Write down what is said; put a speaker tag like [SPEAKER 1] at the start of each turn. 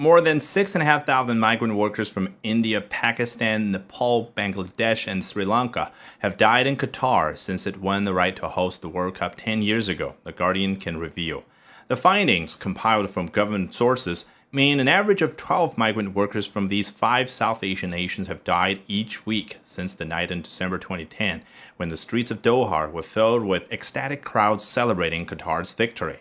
[SPEAKER 1] More than 6,500 migrant workers from India, Pakistan, Nepal, Bangladesh, and Sri Lanka have died in Qatar since it won the right to host the World Cup 10 years ago, The Guardian can reveal. The findings, compiled from government sources, mean an average of 12 migrant workers from these five South Asian nations have died each week since the night in December 2010, when the streets of Doha were filled with ecstatic crowds celebrating Qatar's victory.